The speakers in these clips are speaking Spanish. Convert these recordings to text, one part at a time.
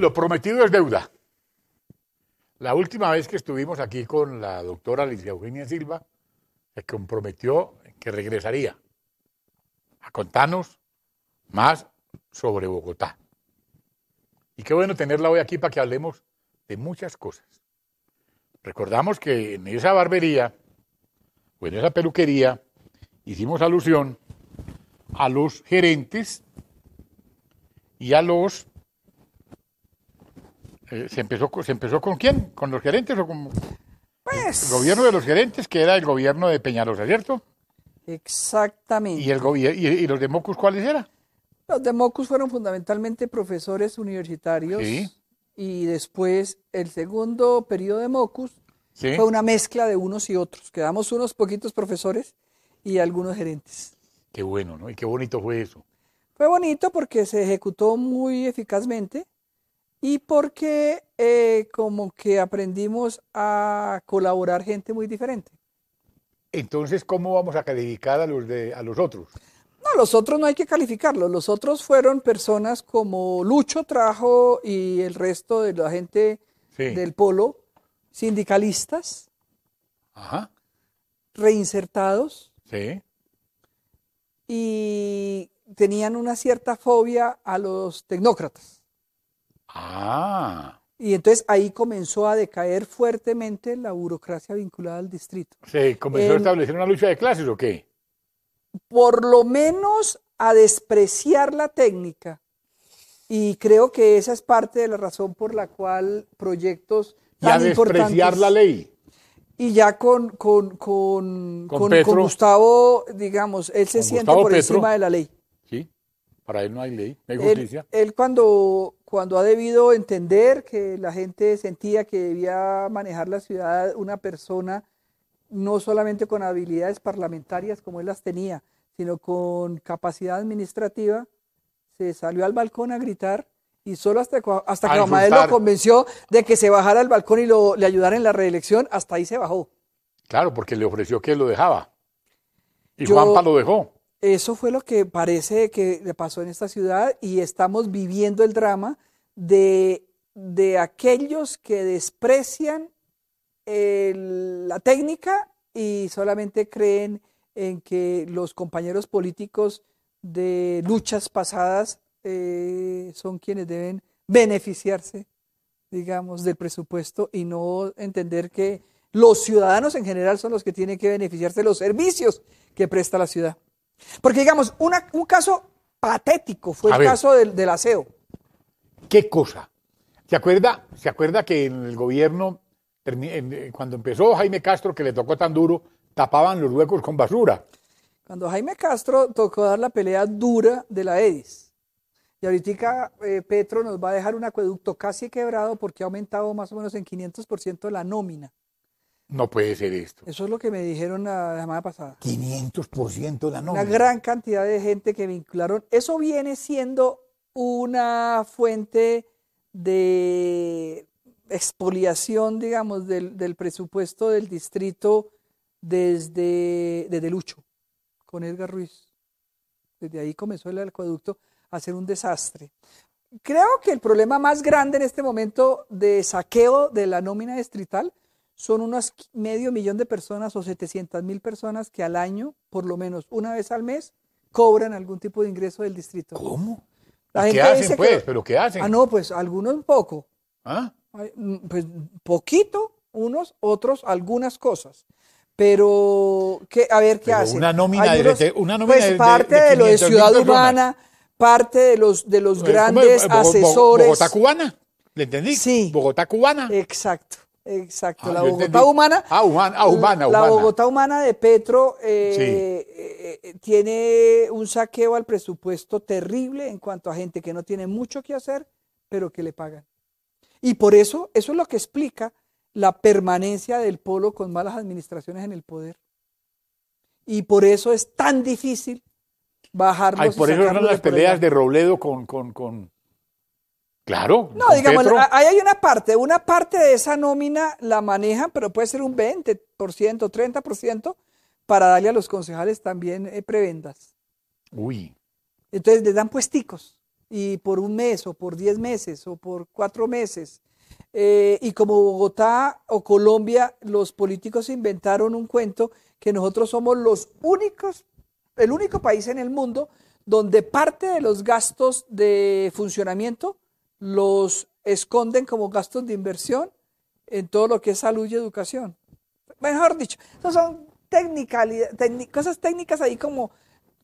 Lo prometido es deuda. La última vez que estuvimos aquí con la doctora Alicia Eugenia Silva, se comprometió que regresaría a contarnos más sobre Bogotá. Y qué bueno tenerla hoy aquí para que hablemos de muchas cosas. Recordamos que en esa barbería o en esa peluquería hicimos alusión a los gerentes y a los eh, se, empezó, ¿Se empezó con quién? ¿Con los gerentes o con Pues. el gobierno de los gerentes, que era el gobierno de Peñalosa, ¿cierto? Exactamente. ¿Y, el y, y los de Mocus cuáles eran? Los de Mocus fueron fundamentalmente profesores universitarios. Sí. Y después, el segundo periodo de Mocus Sí. fue una mezcla de unos y otros. Quedamos unos poquitos profesores y algunos gerentes. Qué bueno, ¿no? Y qué bonito fue eso. Fue bonito porque se ejecutó muy eficazmente y porque eh, como que aprendimos a colaborar gente muy diferente. Entonces, ¿cómo vamos a calificar a los, de, a los otros? No, los otros no hay que calificarlos. Los otros fueron personas como Lucho trajo y el resto de la gente Sí. del polo, sindicalistas, Ajá. reinsertados Sí. y tenían una cierta fobia a los tecnócratas. Ah. Y entonces ahí comenzó a decaer fuertemente la burocracia vinculada al distrito. ¿Se comenzó a establecer una lucha de clases o qué? Por lo menos a despreciar la técnica. Y creo que esa es parte de la razón por la cual proyectos Y a tan despreciar la ley. Y ya con, con, con, Con Gustavo, digamos, él se siente Gustavo por Petro. encima de la ley. Sí. Para él no hay ley, no hay Él, justicia. él cuando, cuando ha debido entender que la gente sentía que debía manejar la ciudad una persona no solamente con habilidades parlamentarias como él las tenía, sino con capacidad administrativa, se salió al balcón a gritar y solo hasta, hasta que Amadeo lo convenció de que se bajara al balcón y lo, le ayudara en la reelección, hasta ahí se bajó. Claro, porque le ofreció que lo dejaba. Y Yo- Juanpa lo dejó. Eso fue lo que parece que le pasó en esta ciudad y estamos viviendo el drama de, aquellos que desprecian el- la técnica y solamente creen en que los compañeros políticos de luchas pasadas eh, son quienes deben beneficiarse, digamos, del presupuesto y no entender que los ciudadanos en general son los que tienen que beneficiarse de los servicios que presta la ciudad. Porque, digamos, una- un caso patético fue A el ver. caso del, del aseo. ¿Qué cosa? ¿Se acuerda, ¿Se acuerda que en el gobierno, eh, cuando empezó Jaime Castro, que le tocó tan duro, tapaban los huecos con basura? Cuando Jaime Castro tocó dar la pelea dura de la EDIS. Y ahorita eh, Petro nos va a dejar un acueducto casi quebrado porque ha aumentado más o menos en 500% la nómina. No puede ser esto. Eso es lo que me dijeron la, la semana pasada. 500% de la Una nómina. gran cantidad de gente que vincularon. Eso viene siendo una fuente de expoliación, digamos, del, del presupuesto del distrito desde, desde Lucho, con Edgar Ruiz. Desde ahí comenzó el acueducto a ser un desastre. Creo que el problema más grande en este momento de saqueo de la nómina distrital son unas medio millón de personas o 700 mil personas que al año, por lo menos una vez al mes, cobran algún tipo de ingreso del distrito. ¿Cómo? La ¿Qué hacen, dice que- pues? ¿Pero qué hacen? Ah, no, pues algunos un poco. ¿Ah? Mm, Pues poquito, unos, otros, algunas cosas. Pero, ¿qué, a ver, ¿qué Pero hacen? una nómina Hay de una nómina pues de- de- parte de de, lo de 500.000 Ciudad. Humana, parte de los, de los Eh, ¿cómo grandes asesores. Bogotá cubana. ¿Le entendí? Sí. Bogotá cubana. Exacto, exacto. Ah, la Bogotá entendí. humana. Ah, humana, ah, humana, La humana. Bogotá humana de Petro eh, eh, eh, tiene un saqueo al presupuesto terrible en cuanto a gente que no tiene mucho que hacer, pero que le pagan. Y por eso, eso es lo que explica la permanencia del polo con malas administraciones en el poder. Y por eso es tan difícil bajarlos. Ay, y por eso eran las peleas allá. de Robledo con, con, con... Claro. No, digamos, Petro. ahí hay una parte, una parte de esa nómina la manejan, pero puede ser un 20%, 30% para darle a los concejales también eh, prebendas. Uy. Entonces les dan puesticos y por un mes o por 10 meses o por cuatro meses. Eh, y como Bogotá o Colombia, los políticos inventaron un cuento que nosotros somos los únicos, el único país en el mundo donde parte de los gastos de funcionamiento los esconden como gastos de inversión en todo lo que es salud y educación. Mejor dicho, esas son cosas técnicas ahí como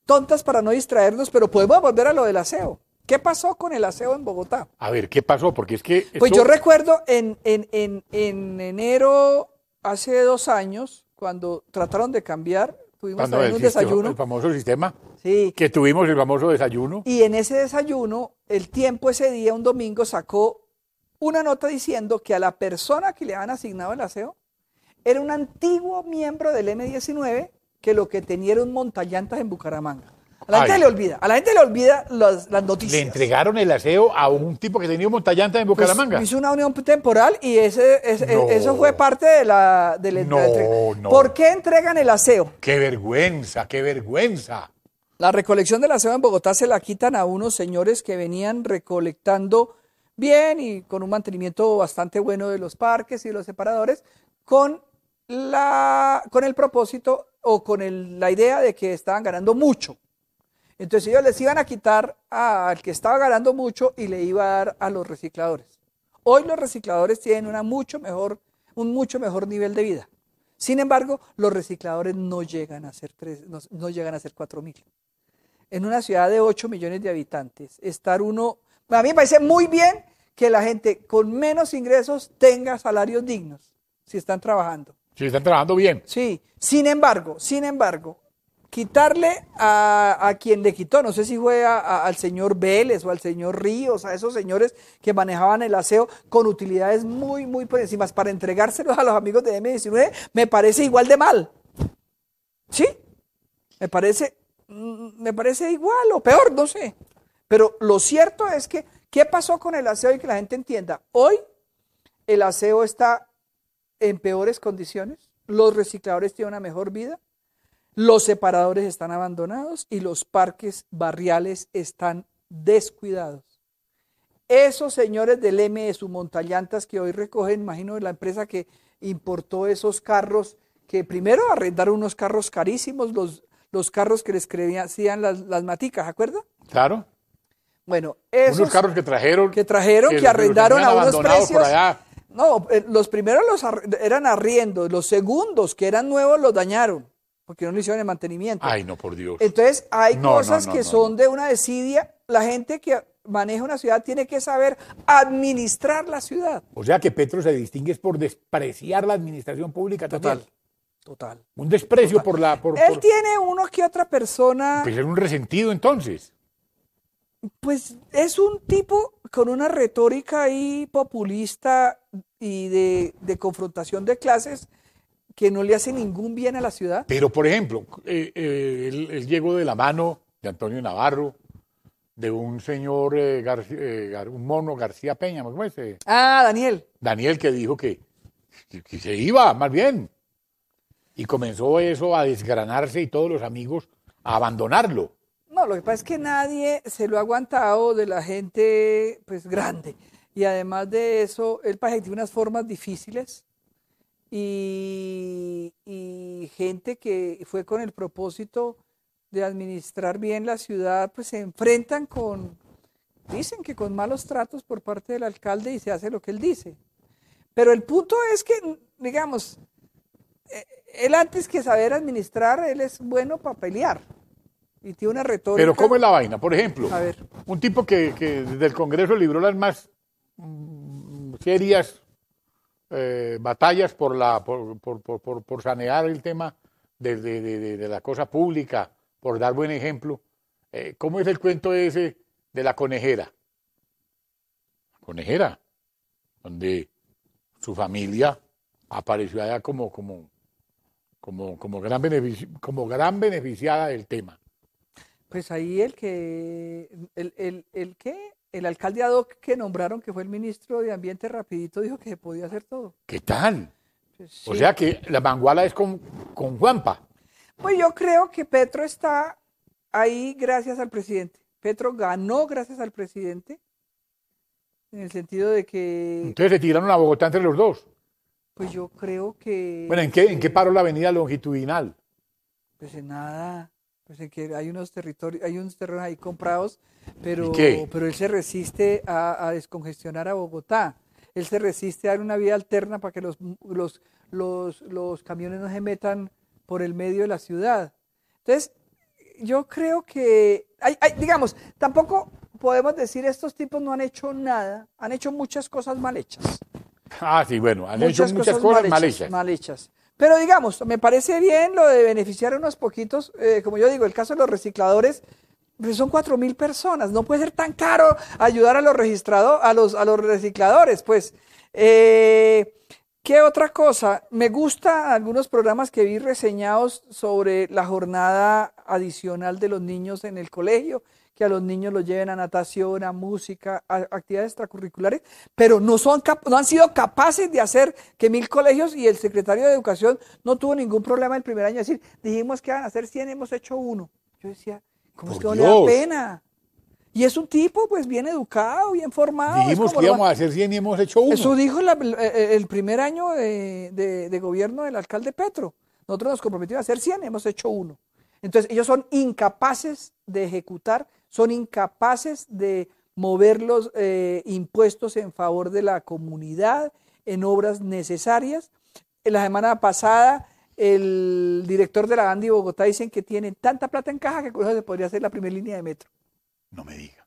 tontas para no distraernos, pero podemos volver a lo del aseo. ¿Qué pasó con el aseo en Bogotá? A ver, ¿qué pasó? Porque es que... Pues yo recuerdo en, en, en, en enero, hace dos años, cuando trataron de cambiar, tuvimos un sistema- desayuno. el famoso sistema, Sí, que tuvimos el famoso desayuno. y en ese desayuno, el tiempo ese día, un domingo, sacó una nota diciendo que a la persona que le han asignado el aseo era un antiguo miembro del M19 que lo que tenía era un montallantas en Bucaramanga. A la gente le olvida, a la gente le olvida las, las noticias. Le entregaron el aseo a un tipo que tenía un montallanta en Pues, Bucaramanga. hizo una unión temporal y ese, ese- No. eso fue parte de la, de la- de la No, entrega. no. ¿Por qué entregan el aseo? ¡Qué vergüenza, qué vergüenza! La recolección del aseo en Bogotá se la quitan a unos señores que venían recolectando bien y con un mantenimiento bastante bueno de los parques y de los separadores, con, la, con el propósito o con la idea de que estaban ganando mucho. Entonces ellos les iban a quitar al que estaba ganando mucho y le iba a dar a los recicladores. Hoy los recicladores tienen una mucho mejor, un mucho mejor nivel de vida. Sin embargo, los recicladores no llegan a ser tres, no, no llegan a ser cuatro mil. En una ciudad de 8 millones de habitantes, estar uno, a mí me parece muy bien que la gente con menos ingresos tenga salarios dignos si están trabajando. Si están trabajando bien. Sí, sin embargo, sin embargo, quitarle a, a quien le quitó, no sé si fue a- a- al señor Vélez o al señor Ríos, a esos señores que manejaban el aseo con utilidades muy, muy por encima, para entregárselos a los amigos de M19, me parece igual de mal. ¿Sí? Me parece, me parece igual o peor, no sé. Pero lo cierto es que, ¿qué pasó con el aseo y que la gente entienda? Hoy el aseo está en peores condiciones, los recicladores tienen una mejor vida, los separadores están abandonados y los parques barriales están descuidados. Esos señores del MS Montallantas que hoy recogen, imagino, la empresa que importó esos carros, que primero arrendaron unos carros carísimos, los, los carros que les creían, hacían las, las maticas, ¿se acuerda? Claro. Bueno, esos Unos carros que trajeron. que trajeron, que, arrendaron a unos precios. por allá. No, eh, los primeros los eran arriendos, los segundos que eran nuevos los dañaron, porque no le hicieron el mantenimiento. Ay, no, por Dios. Entonces hay No, cosas no, que son de una desidia. La gente que maneja una ciudad tiene que saber administrar la ciudad. O sea que Petro se distingue es por despreciar la administración pública total. Total. Un desprecio por la. Por, Él por- tiene uno que otra persona, pues es un resentido entonces. pues es un tipo con una retórica ahí populista y de, de confrontación de clases que no le hace ningún bien a la ciudad. Pero, por ejemplo, eh, eh, él, él llegó de la mano de Antonio Navarro, de un señor, eh, eh, Gar- un mono García Peña, ¿cómo es? Ah, Daniel. Daniel, que dijo que, que- que se iba, más bien. Y comenzó eso a desgranarse y todos los amigos a abandonarlo. No, lo que pasa es que nadie se lo ha aguantado de la gente pues grande. Y además de eso, país tiene unas formas difíciles y, y gente que fue con el propósito de administrar bien la ciudad, pues se enfrentan con, dicen que con malos tratos por parte del alcalde y se hace lo que él dice. Pero el punto es que, digamos, eh, él antes que saber administrar, él es bueno para pelear. Y tiene una retórica. Pero ¿cómo es la vaina? Por ejemplo, A ver. un tipo que, que desde el Congreso libró las más mm, serias eh, batallas por, la, por, por- por- por- por sanear el tema de- de- de la cosa pública, por dar buen ejemplo. Eh, ¿Cómo es el cuento ese de la conejera? Conejera, donde su familia apareció allá como, como, como, como, gran, benefici- como gran beneficiada del tema. Pues ahí el que, el, el, el que, el alcalde ad hoc que nombraron, que fue el ministro de Ambiente, rapidito dijo que se podía hacer todo. ¿Qué tal? Pues, O sea que la manguala es con, con Juanpa. Pues yo creo que Petro está ahí gracias al presidente. Petro ganó gracias al presidente, en el sentido de que, Entonces se tiraron a Bogotá entre los dos. Pues yo creo que... Bueno, ¿en qué, en qué paró la avenida longitudinal? Pues en nada, pues en que hay unos territorios, hay unos terrenos ahí comprados, pero, pero él se resiste a, a descongestionar a Bogotá. Él se resiste a dar una vía alterna para que los, los, los, los camiones no se metan por el medio de la ciudad. Entonces, yo creo que, hay, hay- digamos, tampoco podemos decir estos tipos no han hecho nada, han hecho muchas cosas mal hechas Ah, sí, bueno, han hecho muchas cosas mal hechas. mal hechas. Pero digamos, me parece bien lo de beneficiar a unos poquitos, eh, como yo digo, el caso de los recicladores, pues son cuatro mil personas, no puede ser tan caro ayudar a los registrados, a los, a los recicladores, pues. Eh, ¿Qué otra cosa? Me gusta algunos programas que vi reseñados sobre la jornada adicional de los niños en el colegio, que a los niños los lleven a natación, a música, a actividades extracurriculares, pero no, son no han sido capaces de hacer que mil colegios y el secretario de Educación no tuvo ningún problema el primer año. Es decir, dijimos que iban a hacer 100, hemos hecho uno. Yo decía, ¿cómo es que no le da pena? Y es un tipo, pues, bien educado, bien formado. Dijimos que íbamos a hacer 100 y hemos hecho uno. eso dijo la- el, el primer año de, de- de gobierno del alcalde Petro. Nosotros nos comprometimos a hacer 100, hemos hecho uno. Entonces, ellos son incapaces de ejecutar, son incapaces de mover los eh, impuestos en favor de la comunidad en obras necesarias. En la semana pasada, el director de la Andi Bogotá dicen que tienen tanta plata en caja que con eso se podría hacer la primera línea de metro. No me diga.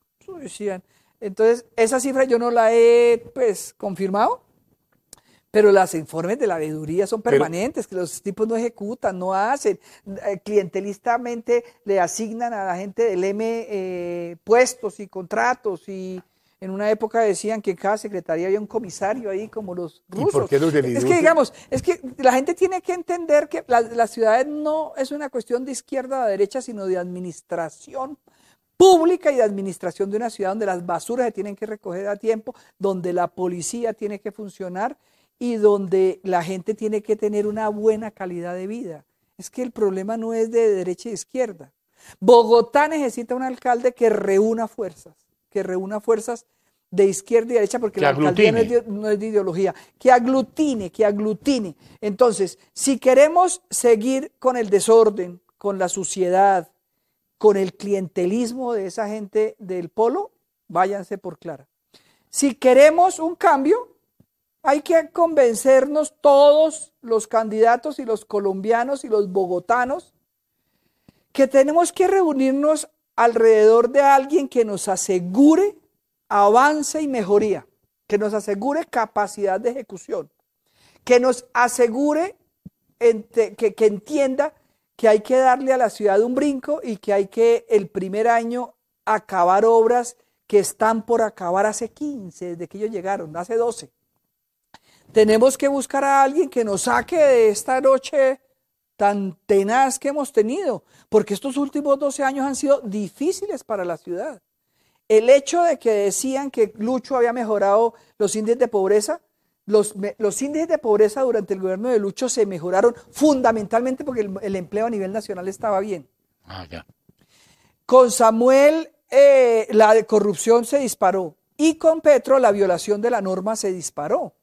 Entonces, esa cifra yo no la he pues confirmado, pero los informes de la veeduría son Pero- permanentes, que los tipos no ejecutan, no hacen, eh, clientelistamente le asignan a la gente del M eh, puestos y contratos y en una época decían que en cada secretaría había un comisario ahí como los ¿Y rusos. por qué los del es que digamos, es que la gente tiene que entender que la- las ciudades no es una cuestión de izquierda o de derecha, sino de administración pública y de administración de una ciudad donde las basuras se tienen que recoger a tiempo, donde la policía tiene que funcionar y donde la gente tiene que tener una buena calidad de vida. Es que el problema no es de derecha e izquierda. Bogotá necesita un alcalde que reúna fuerzas, que reúna fuerzas de izquierda y derecha, porque Que la alcaldía no es, aglutine. de, no es de ideología, que aglutine, que aglutine. Entonces, si queremos seguir con el desorden, con la suciedad, con el clientelismo de esa gente del polo, váyanse por clara. Si queremos un cambio, hay que convencernos todos los candidatos y los colombianos y los bogotanos que tenemos que reunirnos alrededor de alguien que nos asegure avance y mejoría, que nos asegure capacidad de ejecución, que nos asegure que, que entienda que hay que darle a la ciudad un brinco y que hay que el primer año acabar obras que están por acabar hace 15, desde que ellos llegaron, hace 12. Tenemos que buscar a alguien que nos saque de esta noche tan tenaz que hemos tenido, porque estos últimos 12 años han sido difíciles para la ciudad. El hecho de que decían que Lucho había mejorado los índices de pobreza, los, los índices de pobreza durante el gobierno de Lucho se mejoraron fundamentalmente porque el, el empleo a nivel nacional estaba bien. Ah, ya. Con Samuel eh, la corrupción se disparó y con Petro la violación de la norma se disparó.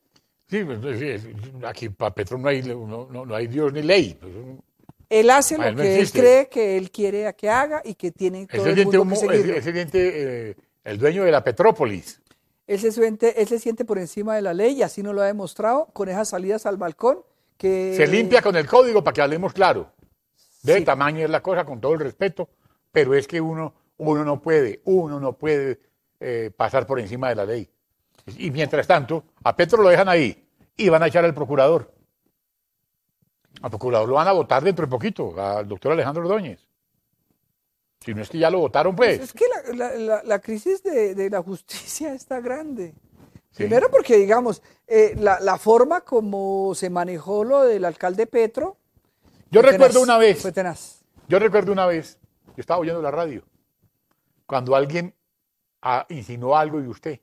Sí, pues, sí, aquí para Petro no hay, no, no- no hay Dios ni ley. pues, Él hace lo él que él cree que él quiere que haga y que tiene todo el mundo un que se siente, eh, el dueño de la Petrópolis. Él se, siente, él se siente por encima de la ley y así nos lo ha demostrado con esas salidas al balcón que Se limpia con el código para que hablemos claro. De Sí. tamaño es la cosa, con todo el respeto, pero es que uno, uno no puede, uno no puede eh, pasar por encima de la ley. Y mientras tanto, a Petro lo dejan ahí y van a echar al procurador. Al procurador lo van a votar dentro de poquito, al doctor Alejandro Ordóñez. Si no es que ya lo votaron, pues. Es que la, la- la- la crisis de, de la justicia está grande. Sí. Primero porque, digamos, eh, la, forma como se manejó lo del alcalde Petro. Yo recuerdo tenaz, una vez, Fue tenaz. yo recuerdo una vez, yo estaba oyendo la radio, cuando alguien ah, insinuó algo de usted.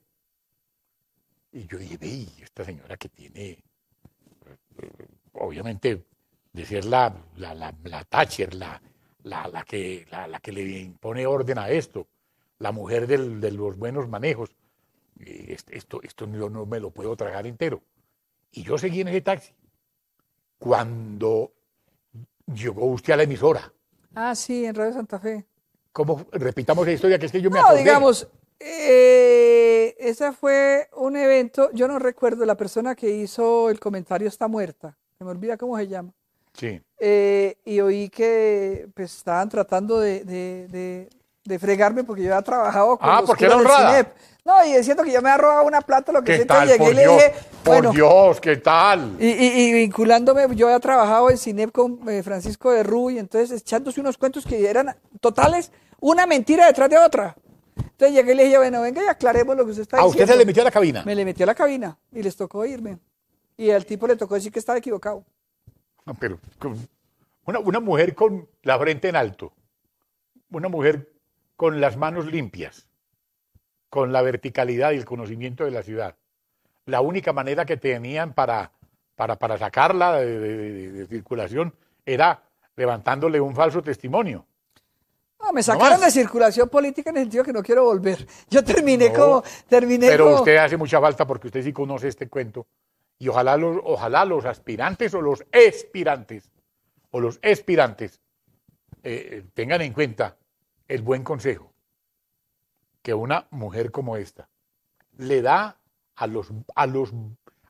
Y yo dije, ve, esta señora que tiene, obviamente, de ser la, la, la, la Thatcher, la, la, la que, la, la que le impone orden a esto, la mujer del- de los buenos manejos, y est- esto, esto yo no me lo puedo tragar entero. Y yo seguí en ese taxi. Cuando llegó usted a la emisora, Ah, sí, en Radio Santa Fe. ¿cómo repitamos la historia? Que es que yo me No, acordé. digamos, eh, ese fue un evento, yo no recuerdo, la persona que hizo el comentario está muerta, se me olvida cómo se llama. Sí. Eh, y oí que pues, estaban tratando de, de- de- de fregarme porque yo había trabajado con Ah, los porque era honrada. CINEP. No, y diciendo que yo me había robado una plata, lo que entonces llegué Por y le Dios, dije, por bueno, Dios, ¿qué tal? y, y- y vinculándome, yo había trabajado en CINEP con eh, Francisco de Ruy, entonces echándose unos cuentos que eran totales, una mentira detrás de otra. Entonces llegué y le dije, bueno, venga y aclaremos lo que usted está ¿A diciendo. usted se le metió a la cabina? Me le metió a la cabina y les tocó irme. Y al tipo le tocó decir que estaba equivocado. No, Pero una, una mujer con la frente en alto, una mujer con las manos limpias, con la verticalidad y el conocimiento de la ciudad. La única manera que tenían para, para, para sacarla de, de- de- de circulación era levantándole un falso testimonio. No, me sacaron de circulación política en el sentido que no quiero volver. Yo terminé No, como, terminé Pero como- usted hace mucha falta porque usted sí conoce este cuento. Y ojalá los, ojalá los aspirantes o los expirantes o los expirantes eh, tengan en cuenta el buen consejo que una mujer como esta le da a los, a los,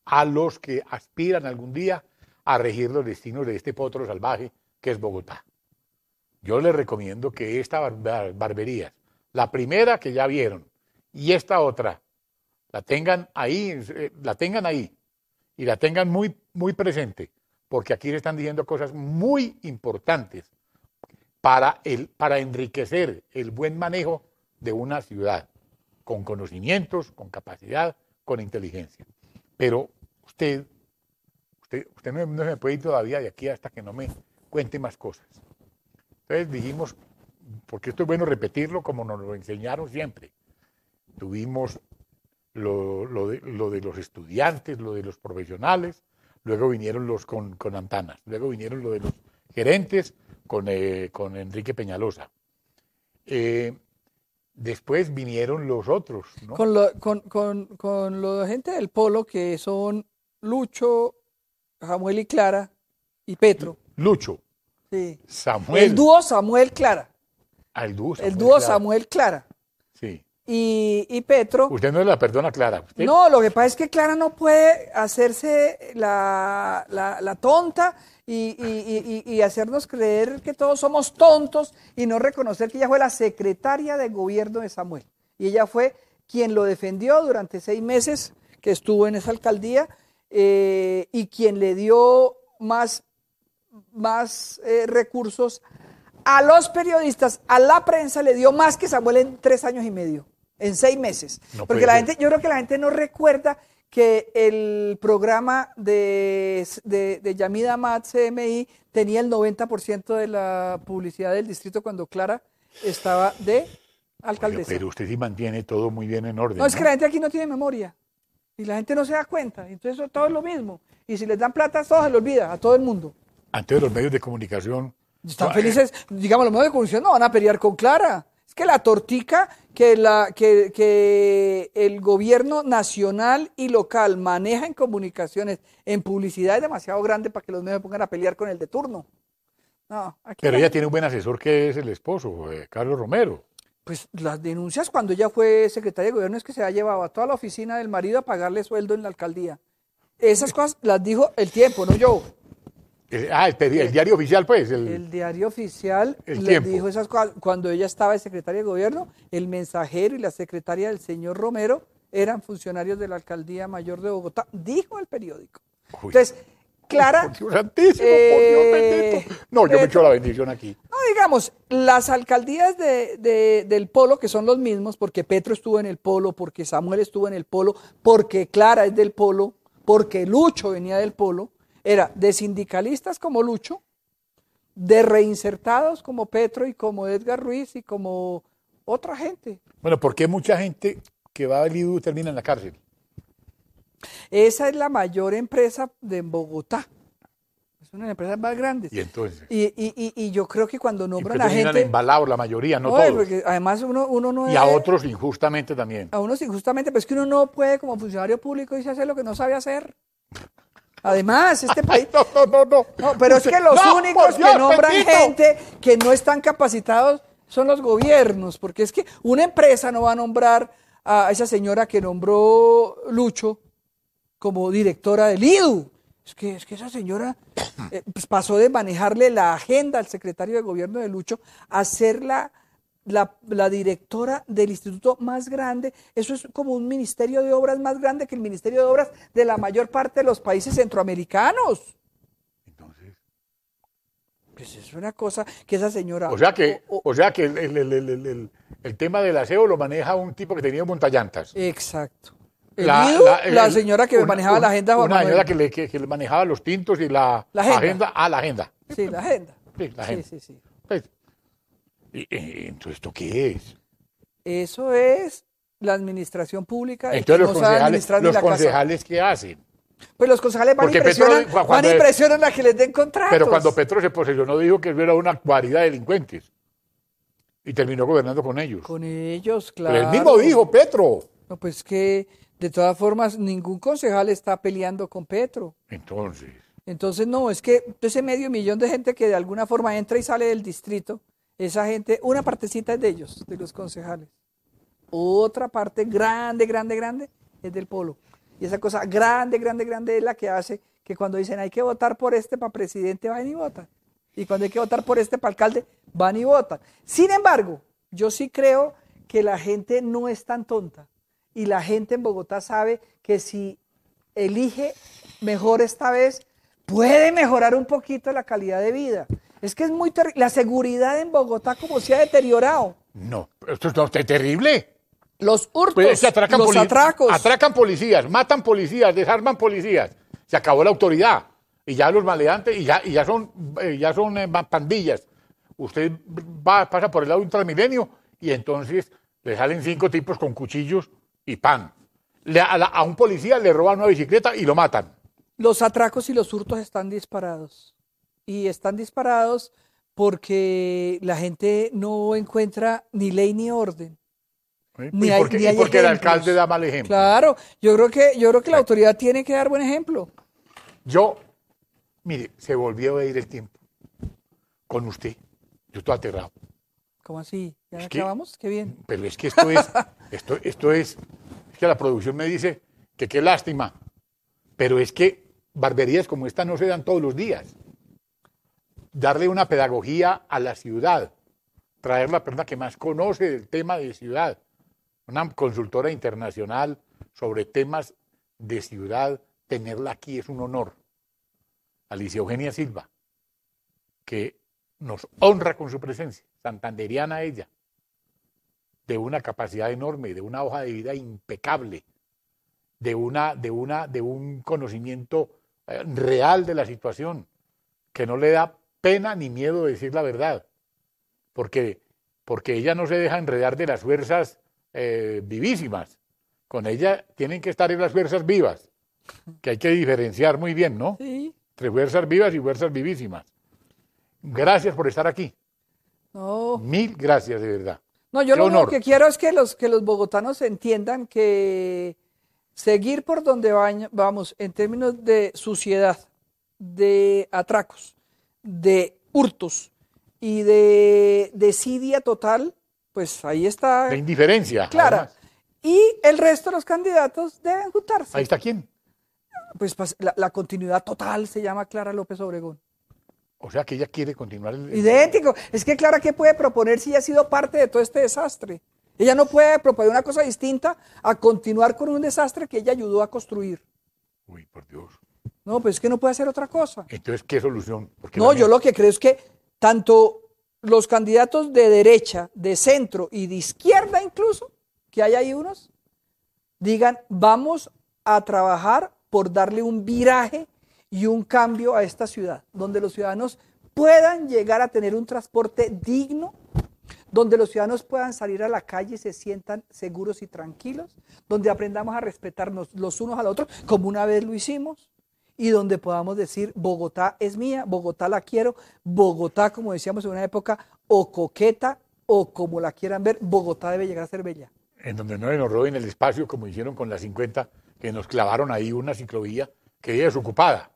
a los que aspiran algún día a regir los destinos de este potro salvaje que es Bogotá. Yo les recomiendo que esta bar- bar- barbería, la primera que ya vieron y esta otra, la tengan ahí, eh, la tengan ahí y la tengan muy, muy presente, porque aquí se están diciendo cosas muy importantes para, el, para enriquecer el buen manejo de una ciudad, con conocimientos, con capacidad, con inteligencia. Pero usted, usted, usted no, no me puede ir todavía de aquí hasta que no me cuente más cosas. Entonces dijimos, porque esto es bueno repetirlo como nos lo enseñaron siempre. Tuvimos lo, lo de, lo de los estudiantes, lo de los profesionales, luego vinieron los con, con Antanas, luego vinieron lo de los gerentes con, eh, con Enrique Peñalosa. Eh, después vinieron los otros, ¿no? con, lo, con, con, con la gente del Polo que son Lucho, Samuel y Clara y Petro. Lucho, Sí. Samuel. El dúo Samuel Clara. Ah, el dúo el Samuel, dúo claro. Samuel Clara. Sí. Y, y Petro. Usted no es la perdona Clara. Usted, No, lo que pasa es que Clara no puede hacerse la, la- la tonta y, y- y- y- y hacernos creer que todos somos tontos y no reconocer que ella fue la secretaria de gobierno de Samuel. Y ella fue quien lo defendió durante seis meses que estuvo en esa alcaldía eh, y quien le dio más, más eh, recursos a los periodistas, a la prensa le dio más que Samuel en tres años y medio, en seis meses. No Porque la gente, yo creo que la gente no recuerda que el programa de, de, de Yamida Amat CMI tenía el 90% de la publicidad del distrito cuando Clara estaba de alcaldesa. pero usted sí mantiene todo muy bien en orden. no, es ¿no? que la gente aquí no tiene memoria. Y la gente no se da cuenta. Entonces todo es lo mismo. Y si les dan plata, todo se le olvida, a todo el mundo. Antes de los medios de comunicación. Están no, felices, digamos, los medios de comunicación no van a pelear con Clara. Es que la tortica que, la, que, que el gobierno nacional y local maneja en comunicaciones, en publicidad, es demasiado grande para que los medios pongan a pelear con el de turno. No, aquí Pero la- ella tiene un buen asesor que es el esposo, eh, Carlos Romero. Pues las denuncias cuando ella fue secretaria de gobierno es que se ha llevado a toda la oficina del marido a pagarle sueldo en la alcaldía. Esas cosas las dijo el tiempo, no yo. Eh, ah, el, peri- el diario oficial, pues. El, El diario oficial El le dijo esas cosas. Cuando ella estaba de secretaria de gobierno, el mensajero y la secretaria del señor Romero eran funcionarios de la alcaldía mayor de Bogotá, dijo el periódico. Uy. Entonces, Clara, Por Dios santísimo, Eh, por Dios bendito. No, yo me echo la bendición aquí. No, digamos, las alcaldías de- de- del polo, que son los mismos, porque Petro estuvo en el polo, porque Samuel estuvo en el polo, porque Clara es del polo, porque Lucho venía del polo, era de sindicalistas como Lucho, de reinsertados como Petro y como Edgar Ruiz y como otra gente. Bueno, ¿por qué mucha gente que va al IDU termina en la cárcel? Esa es la mayor empresa de Bogotá. Es una de las empresas más grandes. Y entonces. Y, y- y- y yo creo que cuando nombran a terminan gente... embalados la mayoría, no todos. porque además uno, uno no Y a otros injustamente también. a uno sí, justamente, pero es que uno no puede como funcionario público irse a hacer lo que no sabe hacer. Además, este país... No, no, no, no. No, pero es que los No, únicos Dios que nombran bendito. gente que no están capacitados son los gobiernos, porque es que una empresa no va a nombrar a esa señora que nombró Lucho como directora del IDU. Es que, es que esa señora eh, pues pasó de manejarle la agenda al secretario de gobierno de Lucho a ser la, la, la directora del instituto más grande. Eso es como un ministerio de obras más grande que el ministerio de obras de la mayor parte de los países centroamericanos. Entonces, Pues es una cosa que esa señora. o sea que, o- o- o sea que el, el- el- el- el- el- el tema del aseo lo maneja un tipo que tenía un montallantas. exacto. La, el- señora que una- manejaba la una- agenda. Juan Una Manuel. señora que le, que- que le manejaba los tintos y la, La agenda. Ah, la agenda. Sí, la agenda. Sí, la agenda. Sí, sí, sí. Entonces, ¿esto qué es? Eso es la administración pública. Entonces, los no concejales, los concejales, ¿qué hacen? Pues los concejales van Porque y Petro- van cuando- y presionan a que les den contratos. Pero cuando Petro se posesionó dijo que eso era una guarida de delincuentes. Y terminó gobernando con ellos. Con ellos, claro. Pero él mismo dijo, Petro. No, pues que de todas formas ningún concejal está peleando con Petro. Entonces, Entonces, no, es que ese medio millón de gente que de alguna forma entra y sale del distrito, esa gente, una partecita es de ellos, de los concejales. Otra parte grande, grande, grande es del polo. Y esa cosa grande, grande, grande es la que hace que cuando dicen hay que votar por este para presidente, van y votan. Y cuando hay que votar por este para alcalde, van y votan. Sin embargo, yo sí creo que la gente no es tan tonta. Y la gente en Bogotá sabe que si elige mejor esta vez, puede mejorar un poquito la calidad de vida. Es que es muy terrible. La seguridad en Bogotá como se ha deteriorado. no, esto es, no, esto es terrible. Los hurtos, Pues es que atracan los atracos. atracan policías, matan policías, desarman policías. Se acabó la autoridad. Y ya los maleantes, y ya, y ya son, eh, ya son eh, pandillas. Usted va, pasa por el lado de un transmilenio y entonces le salen cinco tipos con cuchillos y pan. Le- a, la- a un policía le roban una bicicleta y lo matan. Los atracos y los hurtos están disparados. Y están disparados porque la gente no encuentra ni ley ni orden. Ni hay- porque, ni y porque el alcalde da mal ejemplo. Claro, yo creo que, yo creo que la autoridad tiene que dar buen ejemplo. Yo, mire, se volvió a ir el tiempo con usted. Yo estoy aterrado. ¿Cómo así? ¿Ya Es que- acabamos? Qué bien. Pero es que esto es, esto, esto es, es que la producción me dice que qué lástima. Pero es que barberías como esta no se dan todos los días. Darle una pedagogía a la ciudad, traer la persona que más conoce del tema de ciudad, una consultora internacional sobre temas de ciudad, tenerla aquí es un honor. Alicia Eugenia Silva, que nos honra con su presencia, santanderiana ella, de una capacidad enorme, de una hoja de vida impecable, de, una, de, una, de un conocimiento eh, real de la situación, que no le da pena ni miedo de decir la verdad, porque, porque ella no se deja enredar de las fuerzas eh, vivísimas. Con ella tienen que estar en las fuerzas vivas, que hay que diferenciar muy bien, ¿no? Sí. Entre fuerzas vivas y fuerzas vivísimas. Gracias por estar aquí. No, Mil gracias, de verdad. No, yo Qué lo único que quiero es que los, que los bogotanos entiendan que seguir por donde vamos en términos de suciedad, de atracos, de hurtos y de desidia total, pues ahí está De indiferencia. clara. además. Y el resto de los candidatos deben juntarse. Ahí está quién. Pues la, la continuidad total se llama Clara López Obregón. O sea que ella quiere continuar el. Idéntico. Es que Clara, ¿qué puede proponer si ella ha sido parte de todo este desastre? Ella no puede proponer una cosa distinta a continuar con un desastre que ella ayudó a construir. Uy, por Dios. No, pues es que no puede hacer otra cosa. Entonces, ¿qué solución? Porque No, yo lo que creo es que tanto los candidatos de derecha, de centro y de izquierda incluso, que hay ahí unos, digan, vamos a trabajar por darle un viraje y un cambio a esta ciudad, donde los ciudadanos puedan llegar a tener un transporte digno, donde los ciudadanos puedan salir a la calle y se sientan seguros y tranquilos, donde aprendamos a respetarnos los unos a los otros, como una vez lo hicimos, y donde podamos decir, Bogotá es mía, Bogotá la quiero, Bogotá, como decíamos en una época, o coqueta, o como la quieran ver, Bogotá debe llegar a ser bella. En donde no nos roben el espacio, como hicieron con la 50, que nos clavaron ahí una ciclovía que ya es ocupada.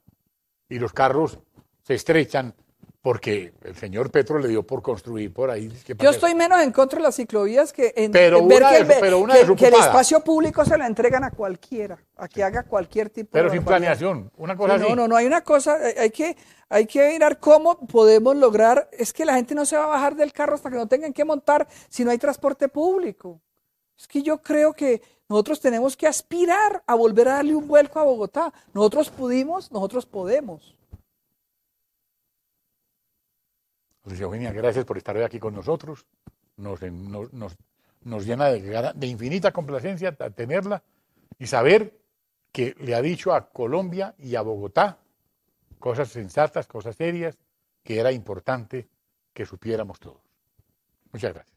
Y los carros se estrechan porque el señor Petro le dio por construir por ahí. Yo estoy menos en contra de las ciclovías que en, Pero en ver que, el, pero una que- que el espacio público se la entregan a cualquiera, a que haga cualquier tipo Pero de sin barbaridad. planeación, una cosa Sí, así. No, no, no, hay una cosa, hay- hay que, hay que mirar cómo podemos lograr, es que la gente no se va a bajar del carro hasta que no tengan que montar si no hay transporte público. Es que yo creo que nosotros tenemos que aspirar a volver a darle un vuelco a Bogotá. Nosotros pudimos, nosotros podemos. Luis Eugenia, gracias por estar hoy aquí con nosotros. Nos, nos, nos- llena de, de infinita complacencia tenerla y saber que le ha dicho a Colombia y a Bogotá cosas sensatas, cosas serias, que era importante que supiéramos todos. Muchas gracias.